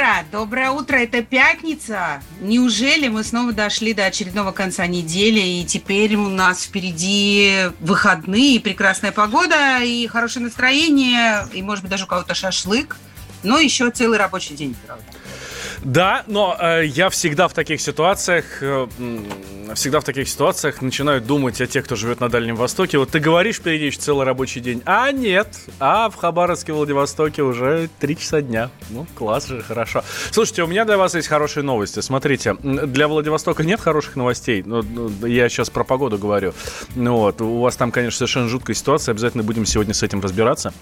утро! Доброе утро! Это пятница! Неужели мы снова дошли до очередного конца недели, и теперь у нас впереди выходные, прекрасная погода, и хорошее настроение, и, может быть, даже у кого-то шашлык, но еще целый рабочий день, правда. Да, но э, я всегда в таких ситуациях, э, всегда в таких ситуациях начинаю думать о тех, кто живет на Дальнем Востоке. Вот ты говоришь впереди еще целый рабочий день, а нет, а в Хабаровске, Владивостоке уже 3 часа дня. Ну, класс же, хорошо. Слушайте, у меня для вас есть хорошие новости. Смотрите, для Владивостока нет хороших новостей. Ну, ну, я сейчас про погоду говорю. Ну вот, у вас там, конечно, совершенно жуткая ситуация. Обязательно будем сегодня с этим разбираться.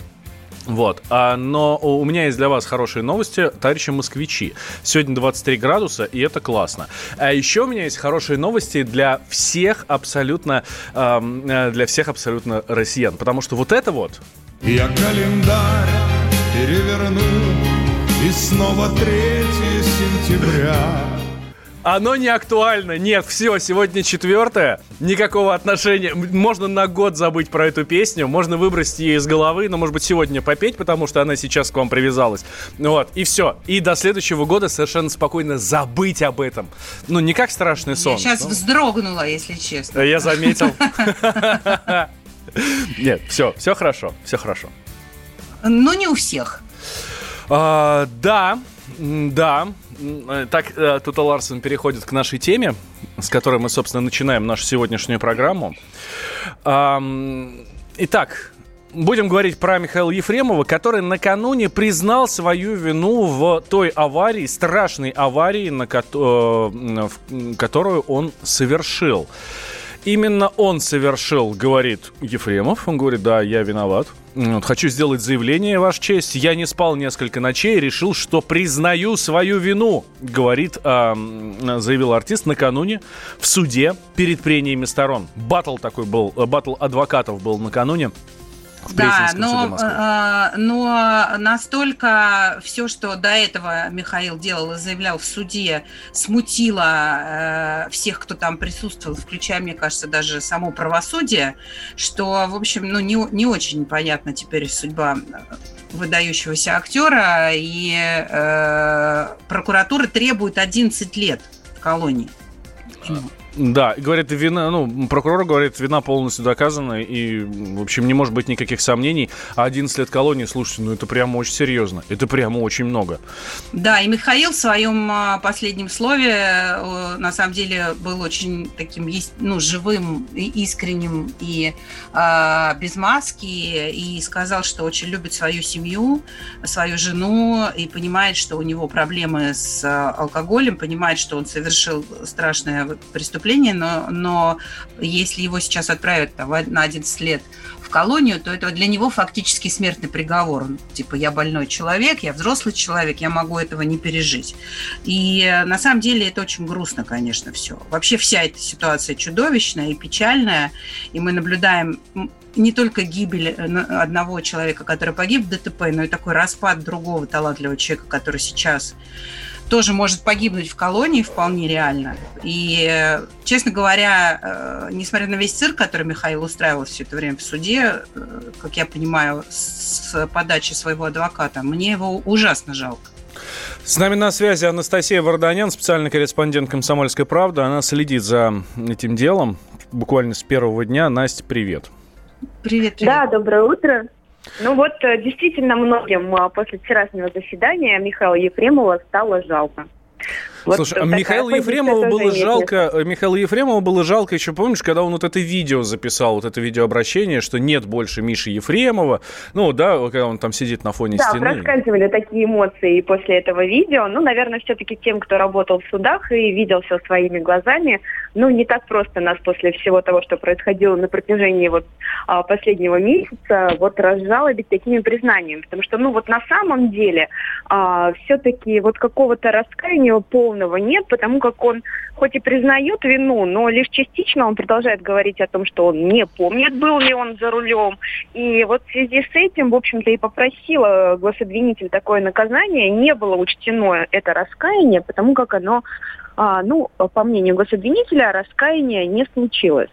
Вот. А, но у меня есть для вас хорошие новости, товарищи москвичи. Сегодня 23 градуса, и это классно. А еще у меня есть хорошие новости для всех абсолютно, э, для всех абсолютно россиян. Потому что вот это вот, Я календарь переверну И снова 3 сентября оно не актуально. Нет, все, сегодня четвертое. Никакого отношения. Можно на год забыть про эту песню. Можно выбросить ее из головы, но, может быть, сегодня попеть, потому что она сейчас к вам привязалась. Ну Вот, и все. И до следующего года совершенно спокойно забыть об этом. Ну, не как страшный сон. Я сейчас Ну, вздрогнула, если честно. Я заметил. Нет, все, все хорошо, все хорошо. Но не у всех. А, да, да. Э, Так, э, Тута Ларсен переходит к нашей теме, с которой мы, собственно, начинаем нашу сегодняшнюю программу. Ам, Итак, будем говорить про Михаила Ефремова, который накануне признал свою вину в той аварии, страшной аварии, на кото- э, которую он совершил. Именно он совершил, говорит Ефремов. Он говорит, да, я виноват. Вот, Хочу сделать заявление, Ваша честь. Я не спал несколько ночей решил, что признаю свою вину, говорит, м, заявил артист накануне в суде перед прениями сторон. Батл такой был, э, батл адвокатов был накануне. В Да, но, э, но настолько все, что до этого Михаил делал и заявлял в суде, смутило э, всех, кто там присутствовал, включая, мне кажется, даже само правосудие, что, в общем, ну, не, не очень понятна теперь судьба э, выдающегося актера, и э, прокуратура требует 11 лет в колонии. Да, говорит, вина, ну, прокурор говорит, вина полностью доказана, и, в общем, не может быть никаких сомнений. А 11 лет колонии, слушайте, ну это прямо очень серьезно. Это прямо очень много. Да, и Михаил в своем а, последнем слове э, на самом деле был очень таким ну, живым искренним и а, без маски, и сказал, что очень любит свою семью, свою жену, и понимает, что у него проблемы с а, алкоголем, понимает, что он совершил страшное вот преступление, но, но если его сейчас отправят там, на 11 лет в колонию, то это для него фактически смертный приговор. Он, типа, я больной человек, я взрослый человек, я могу этого не пережить. И э, на самом деле это очень грустно, конечно, все. Вообще вся эта ситуация чудовищная и печальная, и мы наблюдаем не только гибель э, одного человека, который погиб в ДТП, но и такой распад другого талантливого человека, который сейчас тоже может погибнуть в колонии вполне реально. И, э, честно говоря, э, несмотря на весь цирк, который Михаил устраивал все это время в суде, э, как я понимаю, с подачи своего адвоката, мне его ужасно жалко. С нами на связи Анастасия Варданян, специальный корреспондент «Комсомольской правды». Она следит за этим делом буквально с первого дня. Настя, привет. Привет, привет. Да, доброе утро. Ну вот, э, действительно, многим а, после вчерашнего заседания Михаила Ефремова стало жалко. Вот Слушай, а Михаила Ефремова тоже было жалко, э, Михаила Ефремова было жалко еще, помнишь, когда он вот это видео записал, вот это видеообращение, что нет больше Миши Ефремова, ну да, когда он там сидит на фоне Да, стены. проскальзывали такие эмоции после этого видео. Ну, наверное, все-таки тем, кто работал в судах и видел все своими глазами, ну, не так просто нас после всего того, что происходило на протяжении вот а, последнего месяца, вот разжалобить такими признаниями. Потому что, ну, вот на самом деле а, все-таки вот какого-то раскаяния полного нет, потому как он хоть и признает вину, но лишь частично он продолжает говорить о том, что он не помнит, был ли он за рулем. И вот в связи с этим, в общем-то, и попросила гособвинитель такое наказание. Не было учтено это раскаяние, потому как оно, а, ну, по мнению гособвинителя, раскаяния не случилось.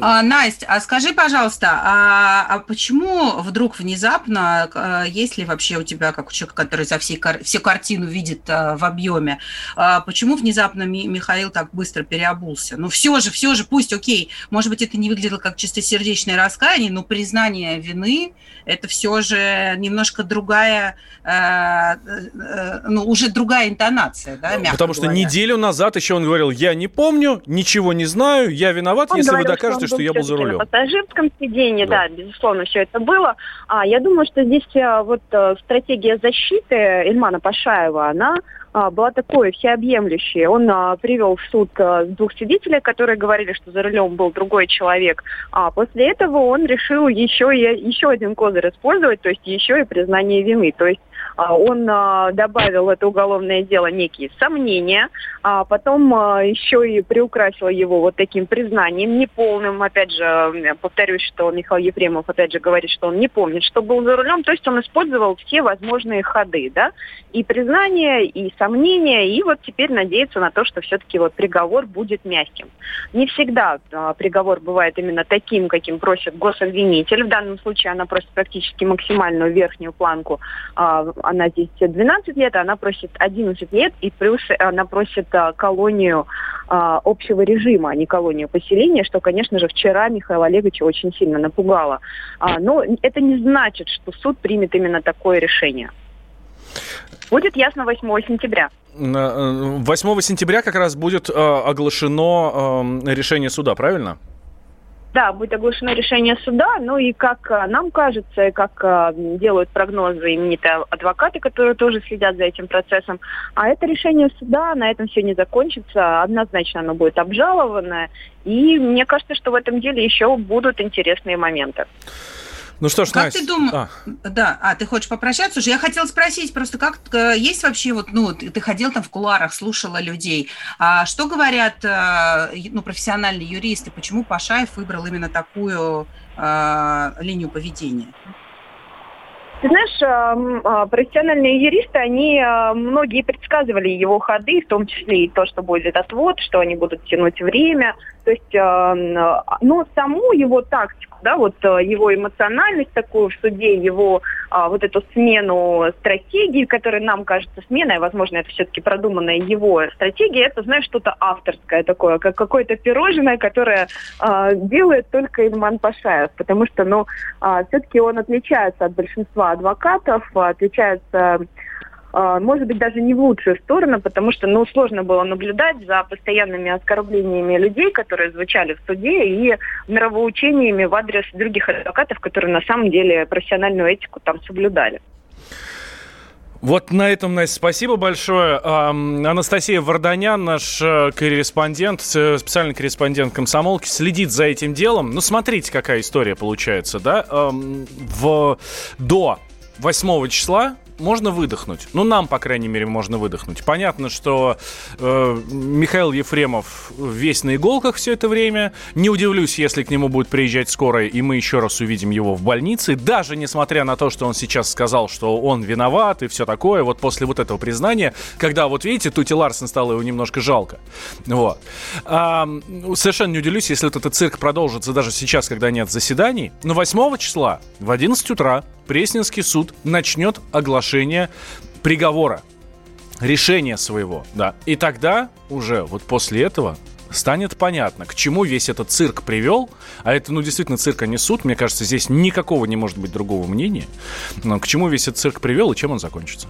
А, Настя, а скажи, пожалуйста, а, а почему вдруг внезапно, а, есть ли вообще у тебя, как у человека, который за всей, всю картину видит а, в объеме, а, почему внезапно Ми, Михаил так быстро переобулся? Ну, все же, все же, пусть, окей, может быть, это не выглядело как чистосердечное раскаяние, но признание вины – это все же немножко другая, а, а, ну, уже другая интонация, да, Потому что говоря. неделю назад еще он говорил, я не помню, ничего не знаю, я виноват, он если говорил, вы докажете, что, я был за рулем. На пассажирском сиденье, да. да, безусловно, все это было. А я думаю, что здесь а, вот а, стратегия защиты Эльмана Пашаева, она а, была такой всеобъемлющей. Он а, привел в суд а, двух свидетелей, которые говорили, что за рулем был другой человек. А после этого он решил еще, и, еще один козырь использовать, то есть еще и признание вины. То есть а, он а, добавил в это уголовное дело некие сомнения, а потом а, еще и приукрасил его вот таким признанием неполным. Опять же, повторюсь, что Михаил Ефремов опять же говорит, что он не помнит, что был за рулем. То есть он использовал все возможные ходы, да, и признание, и сомнения, и вот теперь надеется на то, что все-таки вот приговор будет мягким. Не всегда а, приговор бывает именно таким, каким просит гособвинитель. В данном случае она просит практически максимальную верхнюю планку а, она здесь 12 лет, а она просит 11 лет, и плюс она просит колонию общего режима, а не колонию поселения, что, конечно же, вчера Михаила Олеговича очень сильно напугало. Но это не значит, что суд примет именно такое решение. Будет ясно 8 сентября. 8 э, сентября как раз будет э, оглашено э, решение суда, правильно? да, будет оглашено решение суда, ну и как нам кажется, и как делают прогнозы именитые адвокаты, которые тоже следят за этим процессом, а это решение суда, на этом все не закончится, однозначно оно будет обжаловано, и мне кажется, что в этом деле еще будут интересные моменты. Ну что ж, как Настя... ты думаешь? А. Да, а ты хочешь попрощаться уже? Я хотела спросить просто, как э, есть вообще вот, ну, ты ходил там в куларах, слушала людей, а что говорят, э, ну, профессиональные юристы, почему Пашаев выбрал именно такую э, линию поведения? Ты знаешь, а, профессиональные юристы, они а, многие предсказывали его ходы, в том числе и то, что будет отвод, что они будут тянуть время. То есть, но саму его тактику, да, вот его эмоциональность такую в суде, его вот эту смену стратегии, которая нам кажется сменой, возможно, это все-таки продуманная его стратегия, это, знаешь, что-то авторское такое, как какое-то пирожное, которое делает только Ильман Пашаев, потому что, ну, все-таки он отличается от большинства адвокатов отличаются а, может быть, даже не в лучшую сторону, потому что, ну, сложно было наблюдать за постоянными оскорблениями людей, которые звучали в суде, и нравоучениями в адрес других адвокатов, которые на самом деле профессиональную этику там соблюдали. Вот на этом, Настя, спасибо большое. Анастасия Варданян, наш э, корреспондент, э, специальный корреспондент комсомолки, следит за этим делом. Ну, смотрите, какая история получается, да? В, до 8 числа можно выдохнуть. Ну, нам, по крайней мере, можно выдохнуть. Понятно, что э, Михаил Ефремов весь на иголках все это время. Не удивлюсь, если к нему будет приезжать скорая, и мы еще раз увидим его в больнице. Даже несмотря на то, что он сейчас сказал, что он виноват и все такое, вот после вот этого признания, когда, вот видите, Тути Ларсен стало его немножко жалко. Вот. А, совершенно не удивлюсь, если этот цирк продолжится даже сейчас, когда нет заседаний. Но 8 числа в 11 утра Пресненский суд начнет оглашение приговора, решения своего, да. И тогда уже вот после этого станет понятно, к чему весь этот цирк привел. А это, ну, действительно, цирк, а не суд. Мне кажется, здесь никакого не может быть другого мнения. Но к чему весь этот цирк привел и чем он закончится.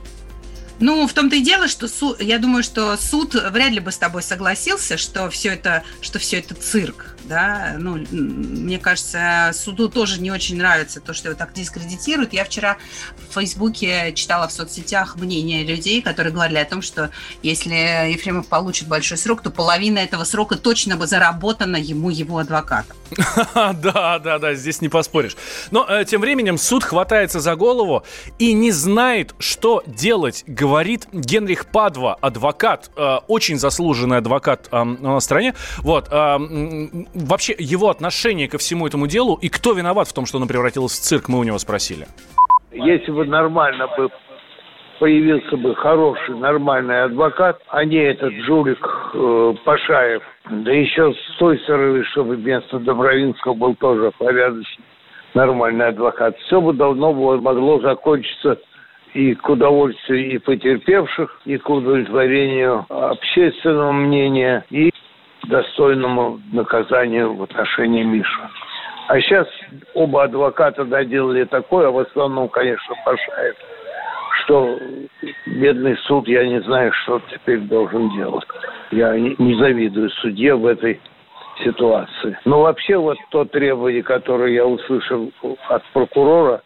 Ну, в том-то и дело, что суд, я думаю, что суд вряд ли бы с тобой согласился, что все это, что все это цирк. Да, ну, мне кажется, суду тоже не очень нравится то, что его так дискредитируют. Я вчера в Фейсбуке читала в соцсетях мнение людей, которые говорили о том, что если Ефремов получит большой срок, то половина этого срока точно бы заработана ему его адвокатом. Да, да, да, здесь не поспоришь. Но э, тем временем суд хватается за голову и не знает, что делать, говорит Генрих Падва, адвокат, э, очень заслуженный адвокат на стране. Вот, вообще его отношение ко всему этому делу и кто виноват в том, что оно превратилось в цирк, мы у него спросили. Если бы нормально бы появился бы хороший, нормальный адвокат, а не этот жулик э, Пашаев, да еще с той стороны, чтобы вместо Добровинского был тоже порядочный, нормальный адвокат, все бы давно было, могло закончиться и к удовольствию и потерпевших, и к удовлетворению общественного мнения, и достойному наказанию в отношении Миши. А сейчас оба адвоката доделали такое, а в основном, конечно, Пашаев, что бедный суд, я не знаю, что теперь должен делать. Я не завидую судье в этой ситуации. Но вообще вот то требование, которое я услышал от прокурора,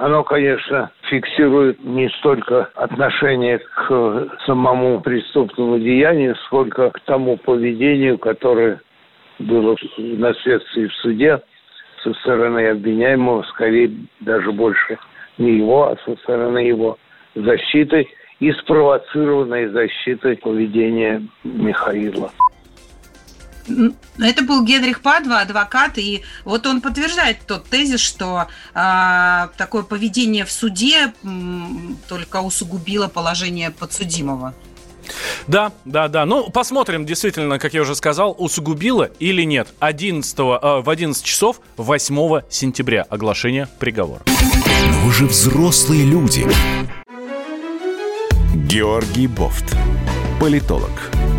оно, конечно, фиксирует не столько отношение к самому преступному деянию, сколько к тому поведению, которое было на следствии в суде со стороны обвиняемого, скорее даже больше не его, а со стороны его защиты и спровоцированной защитой поведения Михаила. Это был Генрих Падва, адвокат, и вот он подтверждает тот тезис, что э, такое поведение в суде м, только усугубило положение подсудимого. Да, да, да. Ну, посмотрим, действительно, как я уже сказал, усугубило или нет. 11, э, в 11 часов 8 сентября оглашение приговора. Но вы же взрослые люди. Георгий Бофт. Политолог,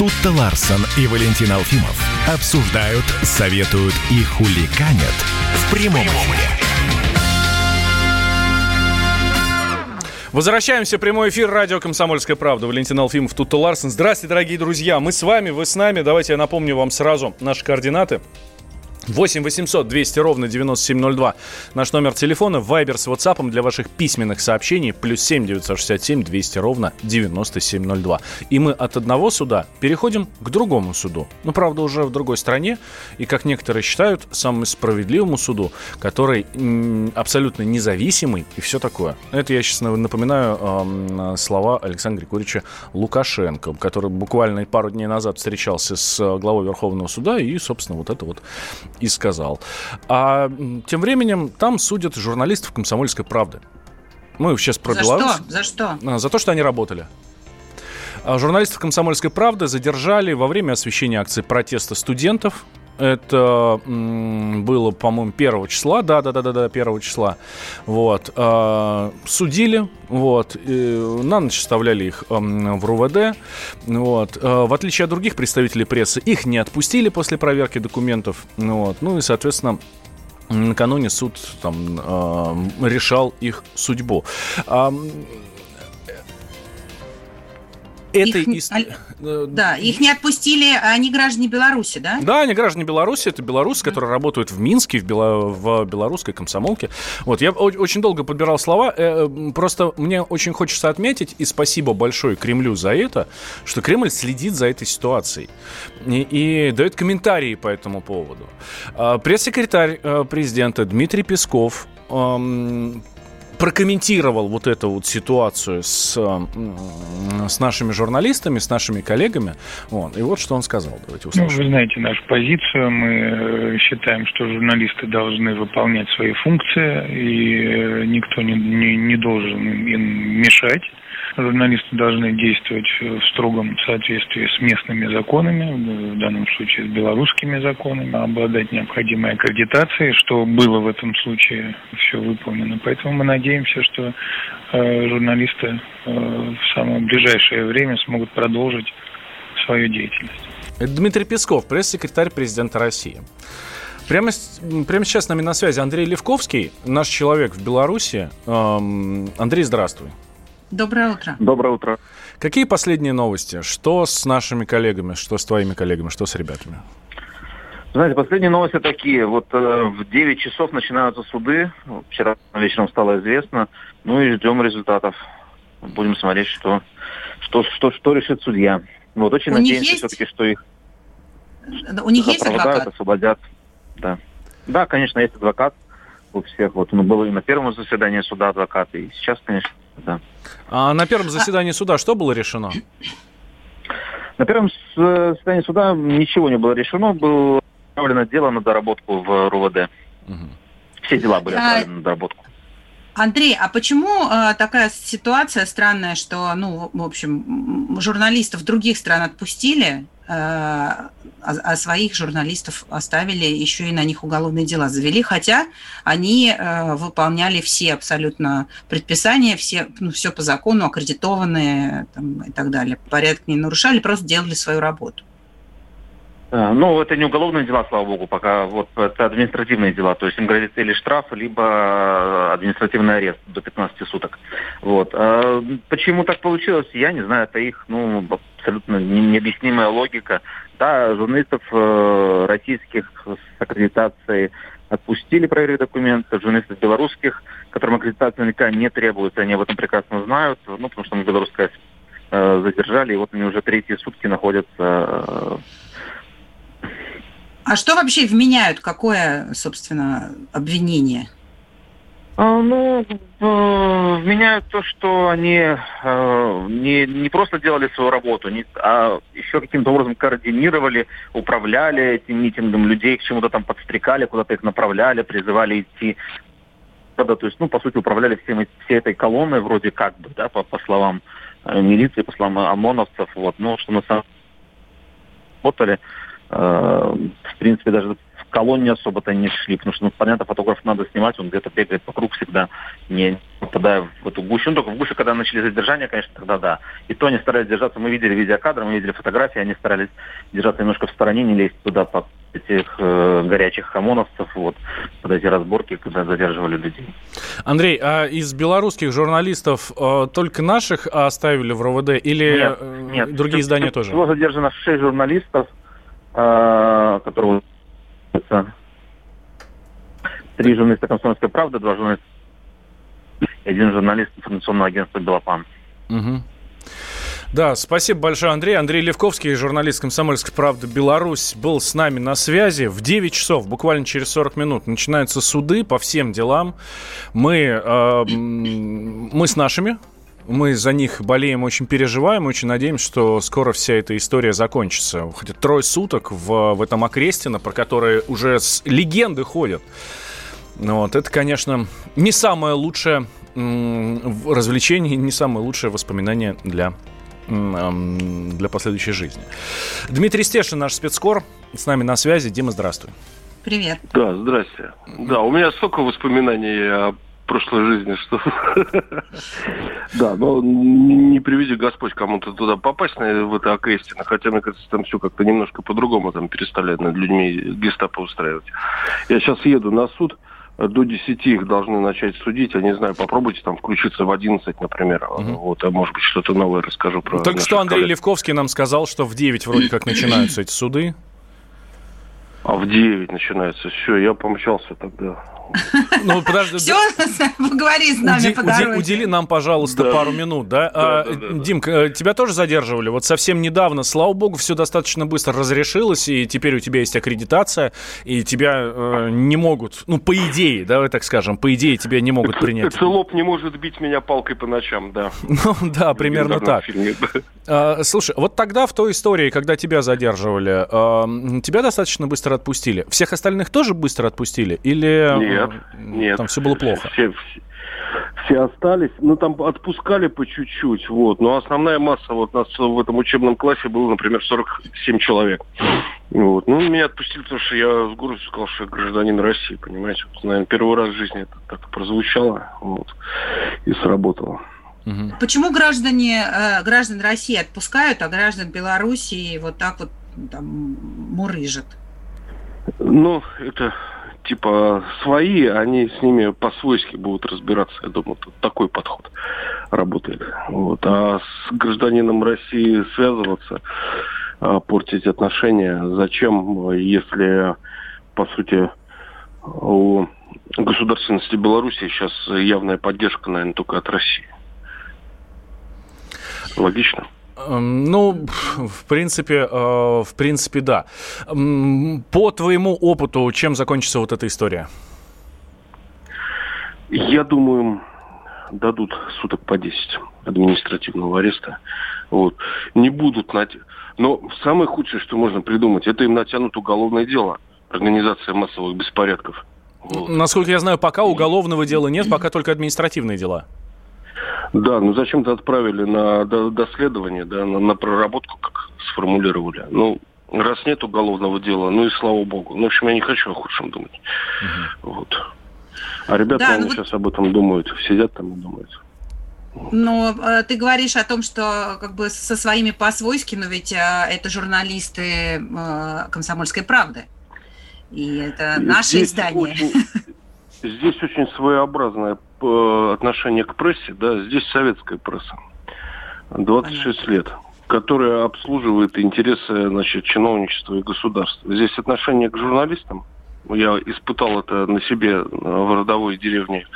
Тут-то Ларсон и Валентин Алфимов обсуждают, советуют и хуликанят в прямом эфире. Возвращаемся в прямой эфир радио «Комсомольская правда». Валентин Алфимов, тут Ларсен. Здравствуйте, дорогие друзья. Мы с вами, вы с нами. Давайте я напомню вам сразу наши координаты. 8 800 200 ровно 9702. Наш номер телефона. Вайбер с WhatsApp для ваших письменных сообщений. Плюс 7 967 200 ровно 9702. И мы от одного суда переходим к другому суду. Ну, правда, уже в другой стране. И, как некоторые считают, самому справедливому суду, который абсолютно независимый и все такое. Это я сейчас напоминаю э, слова Александра Григорьевича Лукашенко, который буквально пару дней назад встречался с главой Верховного суда и, собственно, вот это вот и сказал. А тем временем там судят журналистов «Комсомольской правды». Мы сейчас про За Беларусь. что? За что? А, За то, что они работали. А Журналистов «Комсомольской правды» задержали во время освещения акции протеста студентов. Это было, по-моему, 1 числа, да, да, да, да, да, 1 числа. Вот. А, судили, вот, и на ночь оставляли их в РУВД. Вот. А, в отличие от других представителей прессы, их не отпустили после проверки документов. Вот. Ну и, соответственно, накануне суд там э, решал их судьбу. А, этой Их Да, их не отпустили, они граждане Беларуси, да? да, они граждане Беларуси, это белорусы, которые работают в Минске, в, Бело- в белорусской комсомолке. Вот, я очень долго подбирал слова, э, э, просто мне очень хочется отметить, и спасибо большое Кремлю за это, что Кремль следит за этой ситуацией и, и дает комментарии по этому поводу. А, Пресс-секретарь э, президента Дмитрий Песков эм, прокомментировал вот эту вот ситуацию с, с нашими журналистами, с нашими коллегами. Вот. И вот что он сказал. Давайте Ну, услышим. вы знаете нашу позицию. Мы э, считаем, что журналисты должны выполнять свои функции, и э, никто не, не, не должен им мешать. Журналисты должны действовать в строгом соответствии с местными законами, в данном случае с белорусскими законами, обладать необходимой аккредитацией, что было в этом случае все выполнено. Поэтому мы надеемся, что э, журналисты э, в самое ближайшее время смогут продолжить свою деятельность. Дмитрий Песков, пресс-секретарь президента России. Прямо, прямо сейчас с нами на связи Андрей Левковский, наш человек в Беларуси. Андрей, здравствуй. Доброе утро. Доброе утро. Какие последние новости? Что с нашими коллегами, что с твоими коллегами, что с ребятами? Знаете, последние новости такие. Вот э, в 9 часов начинаются суды. Вчера вечером стало известно. Ну и ждем результатов. Будем смотреть, что, что, что, что решит судья. Вот очень У надеемся все-таки, что их у них есть адвокат? освободят. Да. Да, конечно, есть адвокат у всех. Вот он был и на первом заседании суда адвокат, и сейчас, конечно, да. А на первом заседании суда что было решено? На первом заседании суда ничего не было решено. Было отправлено дело на доработку в РУВД. Угу. Все дела были а, отправлены на доработку. Андрей, а почему э, такая ситуация странная, что, ну, в общем, журналистов других стран отпустили, а, своих журналистов оставили, еще и на них уголовные дела завели, хотя они э, выполняли все абсолютно предписания, все, ну, все по закону, аккредитованные там, и так далее, порядок не нарушали, просто делали свою работу. Э, ну, это не уголовные дела, слава богу, пока вот это административные дела. То есть им грозит или штраф, либо административный арест до 15 суток. Вот. А почему так получилось, я не знаю. Это их, ну, абсолютно необъяснимая логика. Да, журналистов э, российских с аккредитацией отпустили проверить документы, журналистов белорусских, которым аккредитация наверняка не требуется, они об этом прекрасно знают, ну, потому что мы белорусская э, задержали, и вот они уже третьи сутки находятся э, а что вообще вменяют? Какое, собственно, обвинение? А, ну, вменяют то, что они э, не, не просто делали свою работу, не, а еще каким-то образом координировали, управляли этим митингом людей, к чему-то там подстрекали, куда-то их направляли, призывали идти. То есть, ну, по сути, управляли всем, всей этой колонной вроде как бы, да, по, по словам э, милиции, по словам ОМОНовцев, вот, ну, что на самом деле работали в принципе, даже в колонне особо-то не шли, потому что, ну, понятно, фотограф надо снимать, он где-то бегает вокруг всегда, не попадая в эту гущу. Ну, только в гуще, когда начали задержание, конечно, тогда да. И то они старались держаться, мы видели видеокадры, мы видели фотографии, они старались держаться немножко в стороне, не лезть туда под этих э, горячих хамоновцев, вот, под эти разборки, когда задерживали людей. Anдрей, а из белорусских журналистов э, только наших оставили в РОВД или нет, э, нет, другие издания тоже? Всего задержано 6 журналистов, э, которого три журналиста «Комсомольской правды», два журналиста один журналист информационного агентства «Белопан». Угу. Да, спасибо большое, Андрей. Андрей Левковский, журналист «Комсомольской правды» Беларусь, был с нами на связи. В 9 часов, буквально через 40 минут, начинаются суды по всем делам. Мы, э, мы с нашими мы за них болеем, очень переживаем, очень надеемся, что скоро вся эта история закончится. Хотя трое суток в, в этом Окрестино, про которые уже с легенды ходят. Ну вот, это, конечно, не самое лучшее развлечение, не самое лучшее воспоминание для для последующей жизни. Дмитрий Стешин, наш спецкор, с нами на связи. Дима, здравствуй. Привет. Да, здрасте. Да, у меня столько воспоминаний о прошлой жизни, что... Да, но не приведи Господь кому-то туда попасть, в это окрестино, хотя, мне кажется, там все как-то немножко по-другому там перестали над людьми гестапо устраивать. Я сейчас еду на суд, до 10 их должны начать судить. Я не знаю, попробуйте там включиться в 11, например. Угу. Вот, а может быть, что-то новое расскажу про Только что Андрей коллег. Левковский нам сказал, что в 9 вроде как начинаются эти суды. А в 9 начинается. Все, я помчался тогда. Ну, подожди. Все, поговори с нами по дороге. Удели нам, пожалуйста, пару минут, да? А, Дим, э, тебя тоже задерживали? Вот совсем недавно, слава богу, все достаточно быстро разрешилось, и теперь у тебя есть аккредитация, и тебя э, не могут, ну, по идее, давай так скажем, по идее тебя не могут принять. Целоп не может бить меня палкой по ночам, да. Ну, да, примерно так. А, слушай, вот тогда в той истории, когда тебя задерживали, тебя достаточно быстро отпустили. Всех остальных тоже быстро отпустили? Или нет, нет. там все было плохо? Все, все, все остались. Ну, там отпускали по чуть-чуть, вот. Но основная масса, вот у нас в этом учебном классе было, например, 47 человек. Вот. Ну, меня отпустили, потому что я с гордостью сказал, что я гражданин России, понимаете. Вот, наверное, первый раз в жизни это так прозвучало, вот, и сработало. Почему граждане, э, граждан России отпускают, а граждан Белоруссии вот так вот там, мурыжат? Ну, это типа свои, они с ними по-свойски будут разбираться. Я думаю, тут такой подход работает. Вот. А с гражданином России связываться, а, портить отношения, зачем, если, по сути, у государственности Беларуси сейчас явная поддержка, наверное, только от России. Логично? Эм, ну, в принципе, э, в принципе, да. По твоему опыту, чем закончится вот эта история? Я думаю, дадут суток по 10 административного ареста. Вот. Не будут над... Но самое худшее, что можно придумать, это им натянут уголовное дело. Организация массовых беспорядков. Вот. Насколько я знаю, пока уголовного дела нет, пока только административные дела. Да, ну зачем-то отправили на доследование, да, на, на проработку, как сформулировали. Ну, раз нет уголовного дела, ну и слава богу. Ну, в общем, я не хочу о худшем думать. Угу. Вот. А ребята, да, они ну, сейчас об этом думают, сидят там и думают. Но э, ты говоришь о том, что как бы со своими по-свойски, но ведь э, это журналисты э, «Комсомольской правды». И это наше Здесь издание. Очень, здесь очень своеобразное э, отношение к прессе, да, здесь советская пресса. 26 Понятно. лет которая обслуживает интересы значит, чиновничества и государства. Здесь отношение к журналистам, я испытал это на себе в родовой деревне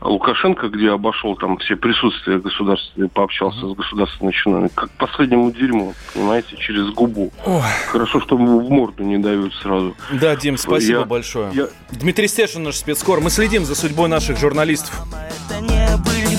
Лукашенко, где обошел там все присутствия государства и пообщался с государственными чиновниками, как последнему дерьму, понимаете, через губу. Ой. Хорошо, что ему в морду не дают сразу. Да, Дим, спасибо я, большое. Я... Дмитрий Стешин, наш спецкор. Мы следим за судьбой наших журналистов. Мама, это не были,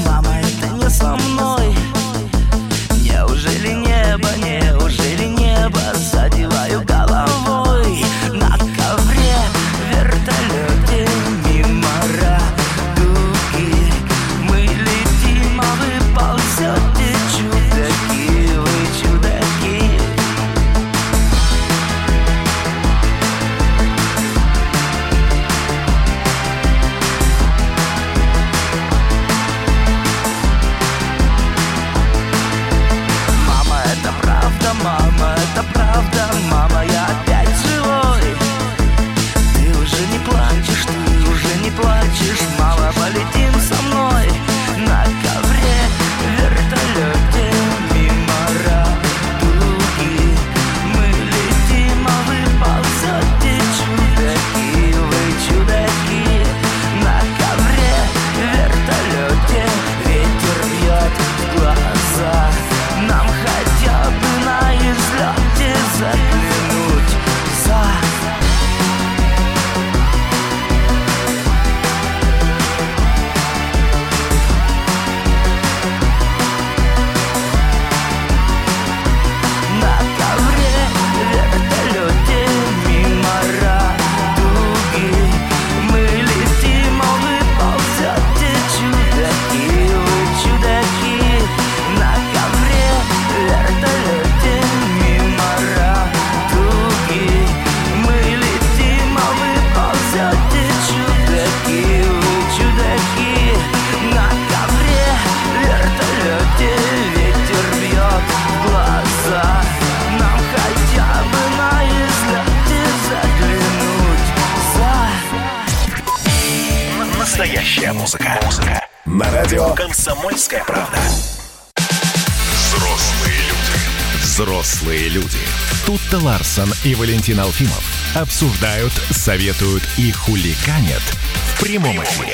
Ларсон и Валентин Алфимов обсуждают, советуют и хуликанят в прямом эфире.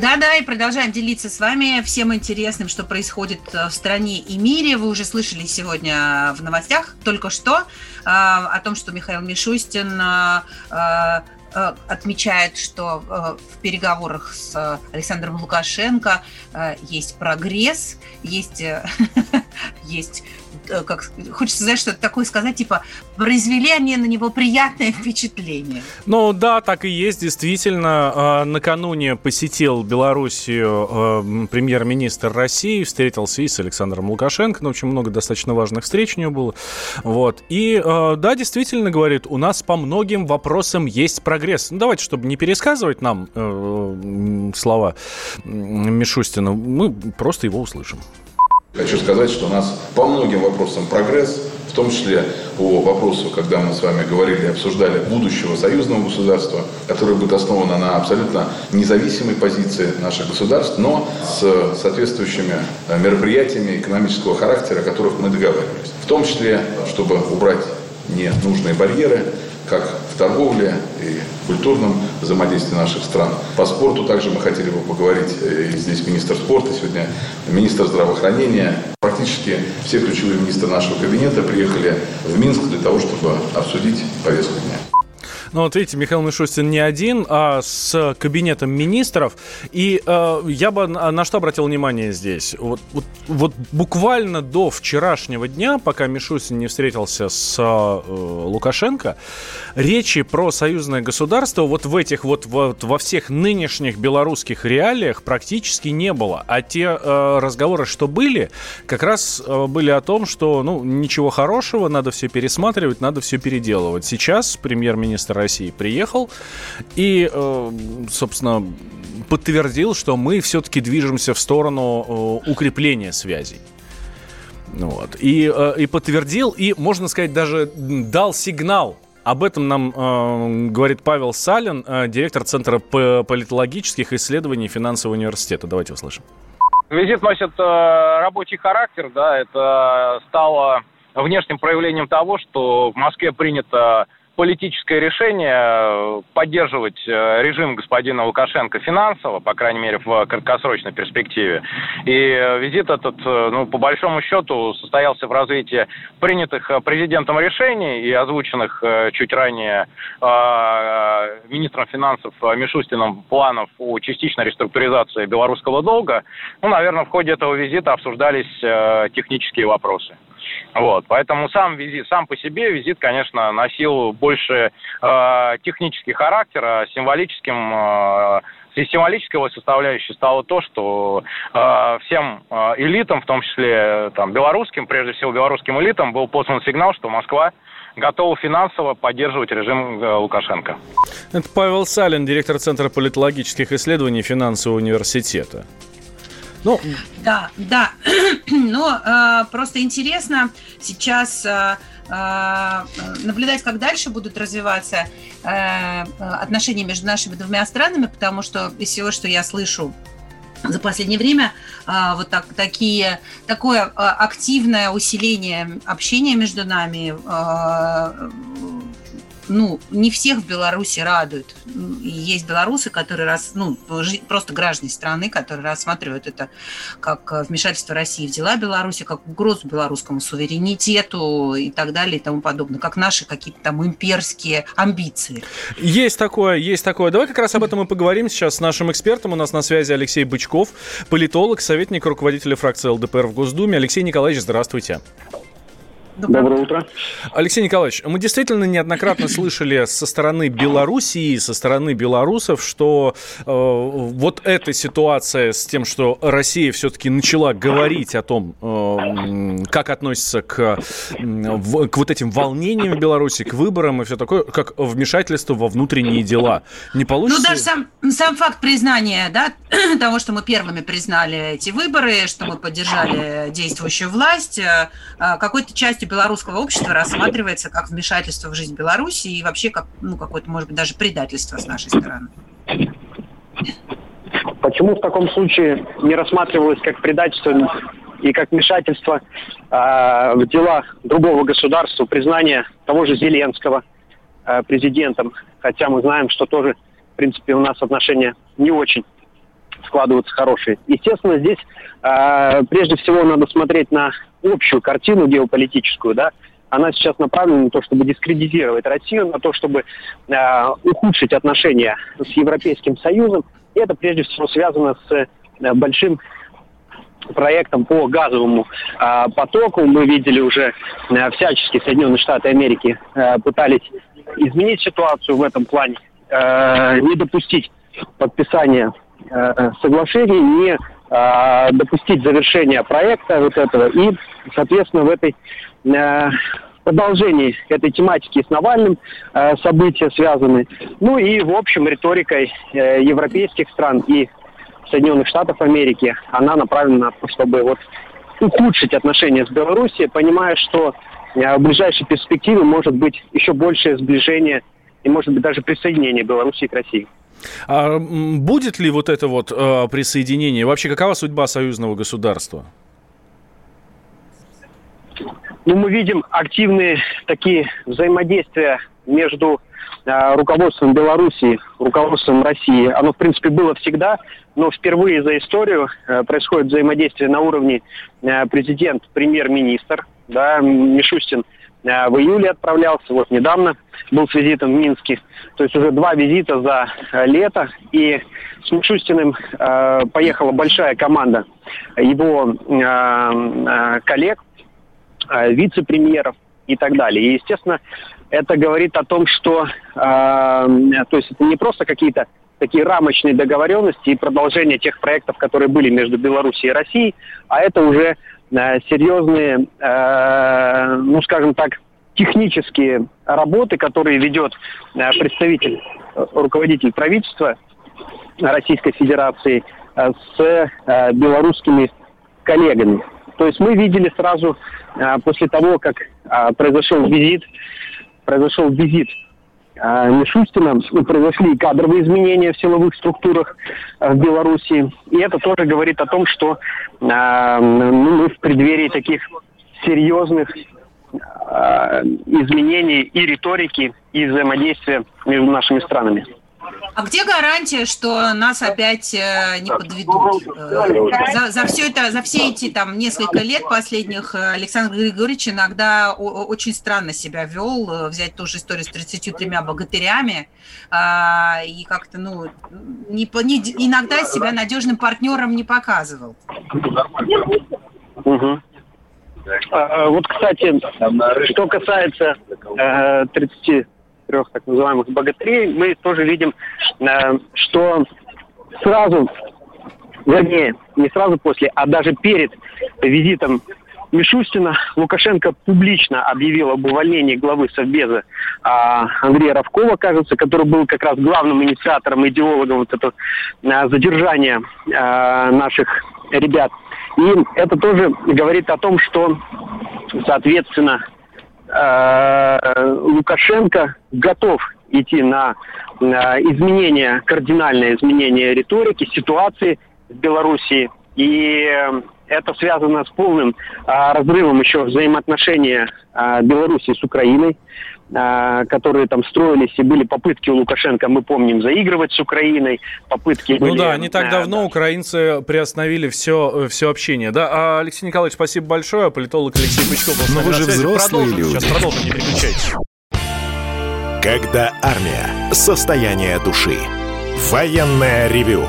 Да-да, и продолжаем делиться с вами всем интересным, что происходит э, в стране и мире. Вы уже слышали сегодня в новостях только что э, о том, что Михаил Мишустин э, Э, отмечает, что э, в переговорах с Александром Лукашенко э, есть прогресс, есть, есть э, как хочется сказать, что-то такое сказать, типа, произвели они на него приятное впечатление. Ну да, так и есть, действительно. А, накануне посетил Белоруссию э, премьер-министр России, встретился и с Александром Лукашенко, ну, очень много достаточно важных встреч у него было. Вот. И э, да, действительно, говорит, у нас по многим вопросам есть прогресс. Ну, давайте, чтобы не пересказывать нам слова Мишустина, мы просто его услышим. Хочу сказать, что у нас по многим вопросам прогресс, в том числе по вопросу, когда мы с вами говорили, обсуждали будущего союзного государства, которое будет основано на абсолютно независимой позиции наших государств, но с соответствующими э, мероприятиями экономического характера, о которых мы договаривались. В том числе, чтобы убрать ненужные барьеры, как в торговле и культурном взаимодействии наших стран. По спорту также мы хотели бы поговорить. Э, и здесь министр спорта сегодня, министр здравоохранения. Практически все ключевые министры нашего кабинета приехали в Минск для того, чтобы обсудить повестку дня. Ну вот видите, Михаил Мишустин не один, а с кабинетом министров. И э, я бы на, что обратил внимание здесь? Вот, вот, вот буквально до вчерашнего дня, пока Мишустин не встретился с э, Лукашенко, речи про союзное государство вот в этих вот, вот во всех нынешних белорусских реалиях практически не было. А те э, разговоры, что были, как раз э, были о том, что ну ничего хорошего, надо все пересматривать, надо все переделывать. Сейчас премьер-министр России приехал и, э, собственно, подтвердил, что мы все-таки движемся в сторону э, укрепления связей. Вот. И, э, и подтвердил, и, можно сказать, даже дал сигнал об этом нам э, говорит Павел Салин, э, директор Центра политологических исследований финансового университета. Давайте услышим. Визит носит э, рабочий характер, да, это стало внешним проявлением того, что в Москве принято политическое решение э, поддерживать э, режим господина Лукашенко финансово, по крайней мере, в краткосрочной перспективе. И э, визит этот, ну, по большому счету, состоялся в развитии принятых президентом решений и озвученных чуть ранее министром финансов Мишустином планов о частичной реструктуризации белорусского долга. Ну, наверное, в ходе этого визита обсуждались технические вопросы. Вот, поэтому сам визит, сам по себе визит, конечно, носил больше э, технический характер, а символическим э, из символического составляющей стало то, что э, всем э, элитам, в том числе там, белорусским, прежде всего белорусским элитам, был послан сигнал, что Москва готова финансово поддерживать режим э, Лукашенко. Это Павел Салин, директор Центра политологических исследований Финансового университета. Ну, да, да. Но э, просто интересно сейчас э, э, наблюдать, как дальше будут развиваться э, отношения между нашими двумя странами, потому что из всего, что я слышу за последнее время э, вот так, такие, такое э, активное усиление общения между нами ну, не всех в Беларуси радует. Есть белорусы, которые раз, ну, просто граждане страны, которые рассматривают это как э, вмешательство России в дела Беларуси, как угрозу белорусскому суверенитету и так далее и тому подобное, как наши какие-то там имперские амбиции. Есть такое, есть такое. Давай как раз об этом и поговорим сейчас с нашим экспертом. У нас на связи Алексей Бычков, политолог, советник руководителя фракции ЛДПР в Госдуме. Алексей Николаевич, здравствуйте. Доброе утро. Алексей Николаевич, мы действительно неоднократно слышали со стороны Белоруссии, со стороны белорусов, что э, вот эта ситуация с тем, что Россия все-таки начала говорить о том, э, как относится к, к вот этим волнениям в Беларуси, к выборам и все такое, как вмешательство во внутренние дела. Не получится... Ну, даже сам, сам факт признания, да, того, что мы первыми признали эти выборы, что мы поддержали действующую власть, э, какой-то частью частью белорусского общества рассматривается как вмешательство в жизнь Беларуси и вообще как, ну, какое-то, может быть, даже предательство с нашей стороны. Почему в таком случае не рассматривалось как предательство и как вмешательство э, в делах другого государства, признание того же Зеленского э, президентом, хотя мы знаем, что тоже, в принципе, у нас отношения не очень складываются хорошие. Естественно, здесь э, прежде всего надо смотреть на общую картину геополитическую, да, она сейчас направлена на то, чтобы дискредитировать Россию, на то, чтобы э, ухудшить отношения с Европейским Союзом. И это прежде всего связано с э, большим проектам по газовому э, потоку. Мы видели уже э, всячески Соединенные Штаты Америки э, пытались изменить ситуацию в этом плане, э, не допустить подписания э, соглашений, не э, допустить завершения проекта вот этого. И, соответственно, в этой э, продолжении этой тематики с Навальным э, события связаны. Ну и, в общем, риторикой э, европейских стран и Соединенных Штатов Америки, она направлена на то, чтобы вот ухудшить отношения с Белоруссией, понимая, что э, в ближайшей перспективе может быть еще большее сближение и, может быть, даже присоединение Белоруссии к России. А будет ли вот это вот э, присоединение? Вообще, какова судьба союзного государства? Ну, мы видим активные такие взаимодействия между руководством Белоруссии, руководством России. Оно, в принципе, было всегда, но впервые за историю э, происходит взаимодействие на уровне э, президент-премьер-министр. Да, Мишустин э, в июле отправлялся, вот недавно был с визитом в Минске. То есть уже два визита за э, лето. И с Мишустиным э, поехала большая команда его э, э, коллег, э, вице-премьеров и так далее. И, естественно, это говорит о том, что э, то есть это не просто какие-то такие рамочные договоренности и продолжение тех проектов, которые были между Беларусью и Россией, а это уже э, серьезные, э, ну, скажем так, технические работы, которые ведет э, представитель, руководитель правительства Российской Федерации э, с э, белорусскими коллегами. То есть мы видели сразу после того, как произошел визит, произошел визит э, Мишустина, произошли кадровые изменения в силовых структурах э, в Беларуси. И это тоже говорит о том, что э, ну, мы в преддверии таких серьезных э, изменений и риторики, и взаимодействия между нашими странами. А где гарантия, что нас опять э, не подведут? Э, за, за все это, за все эти там несколько лет последних э, Александр Григорьевич иногда очень странно себя вел. Взять ту же историю с 33 богатырями э, и как-то, ну, не, не, иногда себя надежным партнером не показывал. Угу. А, вот, кстати, что касается э, 30 трех так называемых богатырей, мы тоже видим, э, что сразу, вернее, не сразу после, а даже перед визитом Мишустина Лукашенко публично объявил об увольнении главы Совбеза а, Андрея Равкова, кажется, который был как раз главным инициатором, идеологом вот этого а, задержания а, наших ребят. И это тоже говорит о том, что, соответственно, Лукашенко готов идти на, на изменение, кардинальное изменение риторики, ситуации в Белоруссии. И это связано с полным а, разрывом еще взаимоотношения а, Беларуси с Украиной, а, которые там строились, и были попытки у Лукашенко, мы помним, заигрывать с Украиной, попытки Ну были, да, не так давно да. украинцы приостановили все, все общение. Да, а, Алексей Николаевич, спасибо большое. Политолог Алексей был Но вы же взрослые продолжим, люди. Сейчас продолжим, не переключайтесь. Когда армия. Состояние души. Военное ревю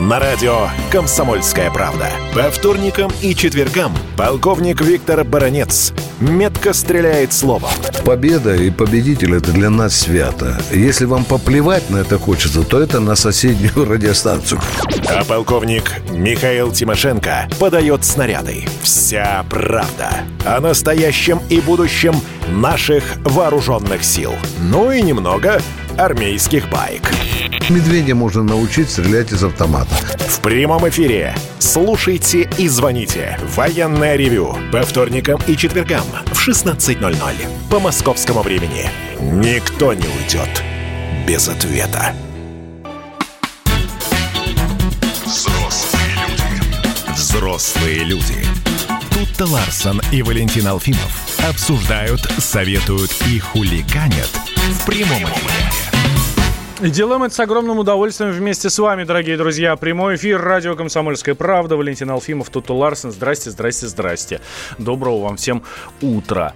на радио «Комсомольская правда». По вторникам и четвергам полковник Виктор Баранец метко стреляет словом. Победа и победитель – это для нас свято. Если вам поплевать на это хочется, то это на соседнюю радиостанцию. А полковник Михаил Тимошенко подает снаряды. Вся правда о настоящем и будущем наших вооруженных сил. Ну и немного армейских байк. Медведя можно научить стрелять из автомата. В прямом эфире. Слушайте и звоните. Военное ревю. По вторникам и четвергам в 16.00. По московскому времени. Никто не уйдет без ответа. Взрослые люди. Взрослые люди. Тут-то Ларсон и Валентин Алфимов обсуждают, советуют и хулиганят в прямом эфире. И делаем это с огромным удовольствием вместе с вами, дорогие друзья. Прямой эфир, радио «Комсомольская правда». Валентин Алфимов, Тута Ларсен. Здрасте, здрасте, здрасте. Доброго вам всем утра.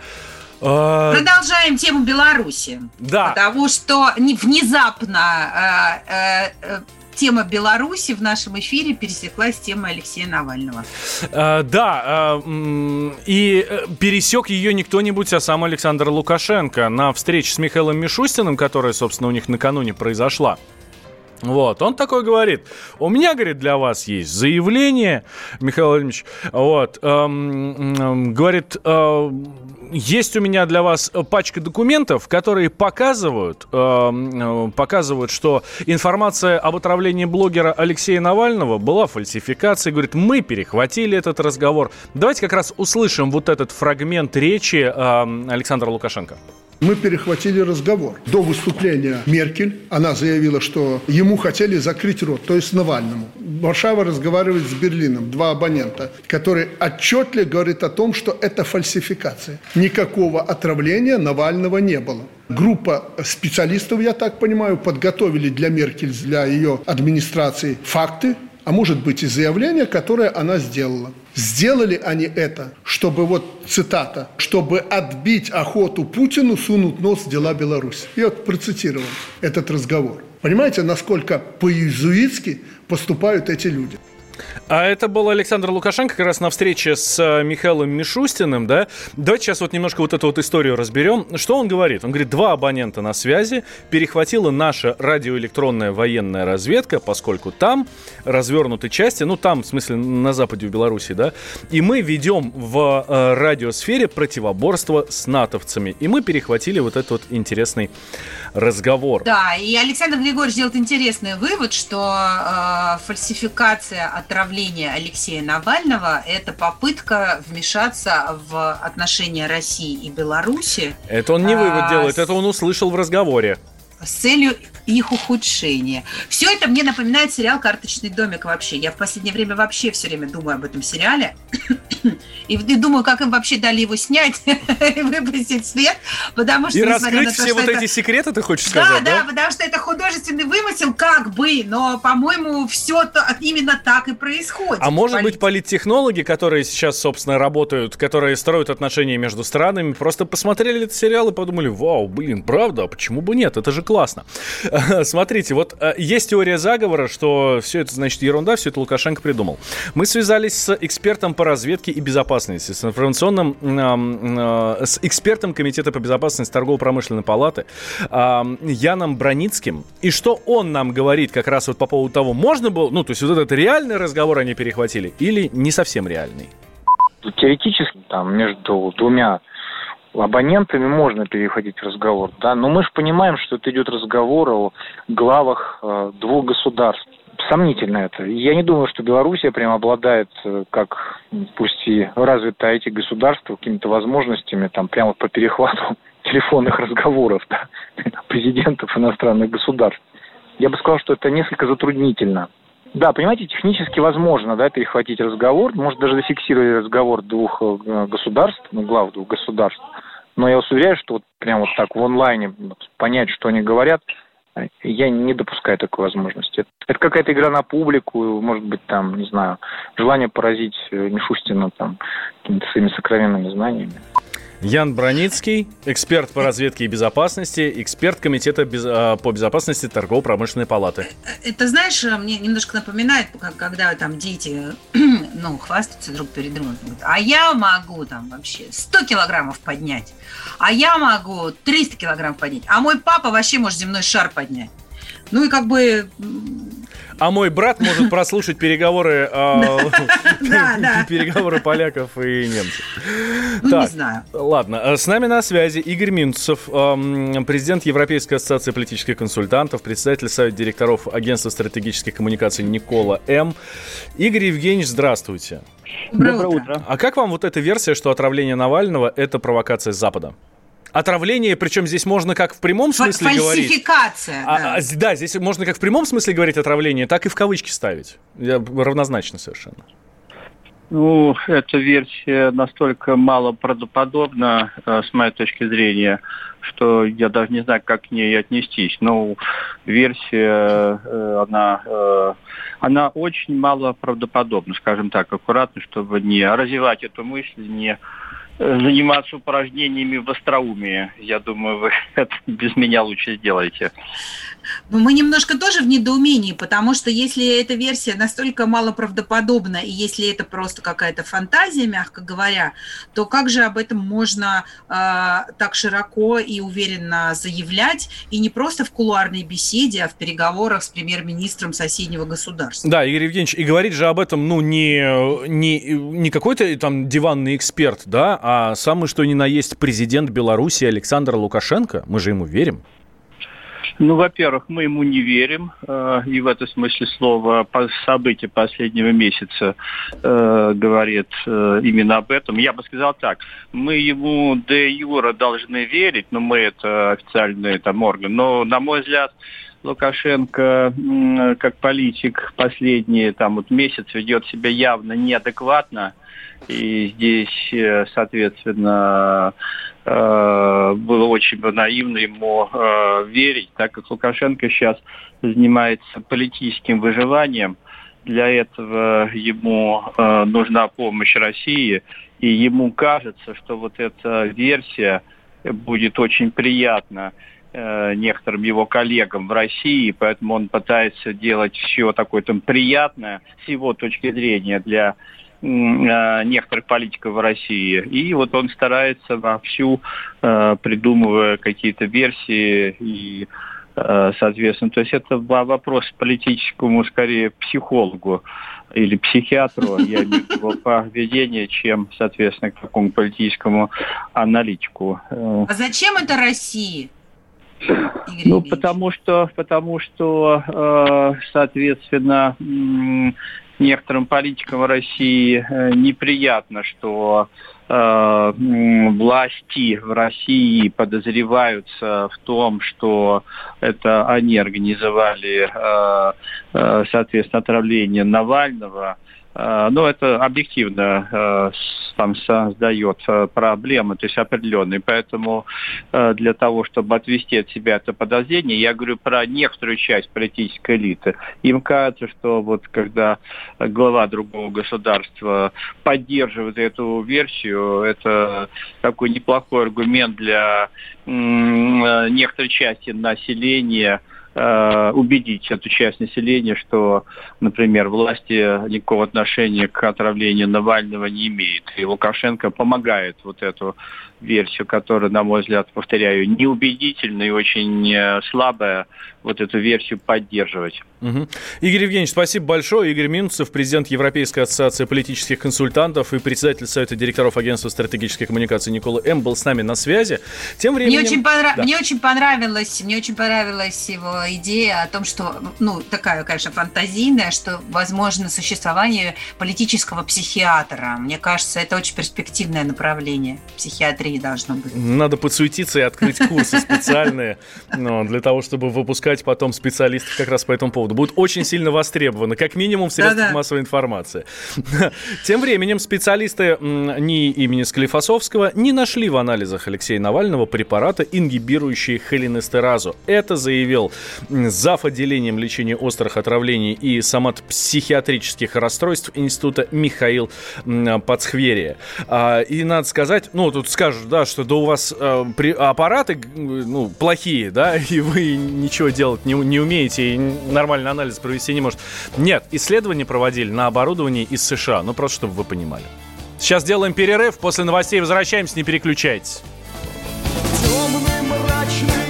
А, Продолжаем тему Беларуси. Да. Потому что внезапно э, э, тема Беларуси в нашем эфире пересеклась с темой Алексея Навального. А, да, а, и э, пересек ее не кто-нибудь, а сам Александр Лукашенко на встрече с Михаилом Мишустиным, которая, собственно, у них накануне произошла. Вот, он такой говорит, у меня, говорит, для вас есть заявление, Михаил Владимирович, вот, эм, эм, говорит, э, есть у меня для вас пачка документов, которые показывают, эм, э, показывают, что информация об отравлении блогера Алексея Навального была фальсификацией, говорит, мы перехватили этот разговор. Давайте как раз услышим вот этот фрагмент речи э, Александра Лукашенко мы перехватили разговор. До выступления Меркель, она заявила, что ему хотели закрыть рот, то есть Навальному. Варшава разговаривает с Берлином, два абонента, которые отчетливо говорят о том, что это фальсификация. Никакого отравления Навального не было. Группа специалистов, я так понимаю, подготовили для Меркель, для ее администрации факты, а может быть и заявление, которое она сделала. Сделали они это, чтобы, вот цитата, чтобы отбить охоту Путину сунуть нос в дела Беларуси. Я вот процитировал этот разговор. Понимаете, насколько по-иезуитски поступают эти люди? А это был Александр Лукашенко как раз на встрече с э, Михаилом Мишустиным, да? Давайте сейчас вот немножко вот эту вот историю разберем. Что он говорит? Он говорит, два абонента на связи, перехватила наша радиоэлектронная военная разведка, поскольку там развернуты части, ну там, в смысле, на западе в Беларуси, да, и мы ведем в э, радиосфере противоборство с натовцами. И мы перехватили вот этот вот интересный разговор. Да, и Александр Григорьевич делает интересный вывод, что э, фальсификация отравления Алексея Навального – это попытка вмешаться в отношения России и Беларуси. Это он не вывод а, делает, это он услышал в разговоре с целью их ухудшения. Все это мне напоминает сериал «Карточный домик» вообще. Я в последнее время вообще все время думаю об этом сериале. И, и думаю, как им вообще дали его снять и выпустить свет. Потому что, и раскрыть то, все вот это... эти секреты, ты хочешь сказать, да? Да, потому что это художественный вымысел, как бы, но, по-моему, все то, именно так и происходит. А может Полит... быть, политтехнологи, которые сейчас, собственно, работают, которые строят отношения между странами, просто посмотрели этот сериал и подумали, вау, блин, правда, а почему бы нет? Это же классно. Смотрите, вот э, есть теория заговора, что все это, значит, ерунда, все это Лукашенко придумал. Мы связались с экспертом по разведке и безопасности, с информационным, э, с экспертом Комитета по безопасности торгово-промышленной палаты Яном Броницким. И что он нам говорит как раз вот по поводу того, можно было, ну, то есть вот этот реальный разговор они перехватили или не совсем реальный? Теоретически там между двумя абонентами можно переходить разговор, да, но мы же понимаем, что это идет разговор о главах э, двух государств. Сомнительно это. Я не думаю, что Белоруссия прям обладает, э, как пусть и развито эти государства, какими-то возможностями там прямо по перехвату телефонных разговоров да, президентов иностранных государств. Я бы сказал, что это несколько затруднительно. Да, понимаете, технически возможно, да, перехватить разговор, может даже зафиксировать разговор двух э, государств, ну, глав двух государств. Но я вас уверяю, что вот прям вот так в онлайне понять, что они говорят, я не допускаю такой возможности. Это, это какая-то игра на публику, может быть, там, не знаю, желание поразить э, Мишустина там какими-то своими сокровенными знаниями. Ян Броницкий, эксперт по разведке и безопасности, эксперт Комитета без, а, по безопасности торгово-промышленной палаты. Это, знаешь, мне немножко напоминает, когда там дети ну, хвастаются друг перед другом. А я могу там вообще 100 килограммов поднять, а я могу 300 килограммов поднять, а мой папа вообще может земной шар поднять. Ну и как бы а мой брат может прослушать переговоры, а, переговоры поляков и немцев. Ну, не знаю. Ладно, э, с нами на связи Игорь Минцев, президент Европейской ассоциации политических консультантов, председатель совета директоров Агентства стратегических коммуникаций Никола М. Игорь Евгеньевич, здравствуйте. Доброе утро. А как вам вот эта версия, что отравление Навального – это провокация Запада? Отравление, причем здесь можно как в прямом смысле Фальсификация, говорить. Фальсификация. А, а, да, здесь можно как в прямом смысле говорить отравление, так и в кавычки ставить. Я равнозначно совершенно. Ну, эта версия настолько мало правдоподобна, э, с моей точки зрения, что я даже не знаю, как к ней отнестись. Но версия, э, она, э, она очень мало правдоподобна, скажем так, аккуратно, чтобы не развивать эту мысль, не заниматься упражнениями в остроумии. Я думаю, вы это без меня лучше сделаете. Мы немножко тоже в недоумении, потому что если эта версия настолько малоправдоподобна, и если это просто какая-то фантазия, мягко говоря, то как же об этом можно э, так широко и уверенно заявлять, и не просто в кулуарной беседе, а в переговорах с премьер-министром соседнего государства? Да, Игорь Евгеньевич, и говорит же об этом, ну, не, не, не какой-то там диванный эксперт, да, а самый что ни на есть президент Беларуси Александр Лукашенко. Мы же ему верим. Ну, во-первых, мы ему не верим, э, и в этом смысле слова события последнего месяца э, говорит э, именно об этом. Я бы сказал так, мы ему де юра должны верить, но мы это официальный там орган, но, на мой взгляд, Лукашенко как политик последние там вот месяц ведет себя явно неадекватно, и здесь, соответственно, Э, было очень наивно ему э, верить, так как Лукашенко сейчас занимается политическим выживанием. Для этого ему э, нужна помощь России, и ему кажется, что вот эта версия будет очень приятна некоторым его коллегам в России, поэтому он пытается делать все такое там приятное с его точки зрения для Э, некоторых политиков в России. И вот он старается вовсю, э, придумывая какие-то версии и э, соответственно, то есть это вопрос политическому, скорее, психологу или психиатру, я имею в виду поведение, чем, соответственно, к такому политическому аналитику. А зачем это России? ну, потому что, потому что, соответственно, некоторым политикам России э, неприятно, что э, власти в России подозреваются в том, что это они организовали, э, соответственно, отравление Навального. Э, но это объективно э, там создает э, проблемы, то есть определенные. Поэтому для того, чтобы отвести от себя это подозрение, я говорю про некоторую часть политической элиты. Им кажется, что вот когда глава другого государства поддерживает эту версию, это такой неплохой аргумент для некоторой части населения, убедить эту часть населения, что, например, власти никакого отношения к отравлению Навального не имеет. И Лукашенко помогает вот эту версию, которая, на мой взгляд, повторяю, неубедительная и очень э, слабая, вот эту версию поддерживать. Угу. Игорь Евгеньевич, спасибо большое. Игорь Минцев, президент Европейской ассоциации политических консультантов и председатель Совета директоров Агентства стратегической коммуникации Никола М. был с нами на связи. Тем временем... Мне очень, понрав... да. мне очень понравилось, мне очень понравилась его идея о том, что, ну, такая, конечно, фантазийная, что возможно существование политического психиатра. Мне кажется, это очень перспективное направление психиатрии должно быть. Надо подсуетиться и открыть курсы специальные для того, чтобы выпускать потом специалистов как раз по этому поводу. Будут очень сильно востребованы, как минимум в средствах массовой информации. Тем временем специалисты НИИ имени Склифосовского не нашли в анализах Алексея Навального препарата, ингибирующие холинестеразу. Это заявил зав. отделением лечения острых отравлений и соматопсихиатрических расстройств Института Михаил Пацхверия. А, и надо сказать, ну, тут скажут, да, что да у вас э, при, аппараты ну, плохие, да, и вы ничего делать не, не умеете, и нормальный анализ провести не может. Нет, исследования проводили на оборудовании из США, ну, просто чтобы вы понимали. Сейчас делаем перерыв, после новостей возвращаемся, не переключайтесь. Темный мрачный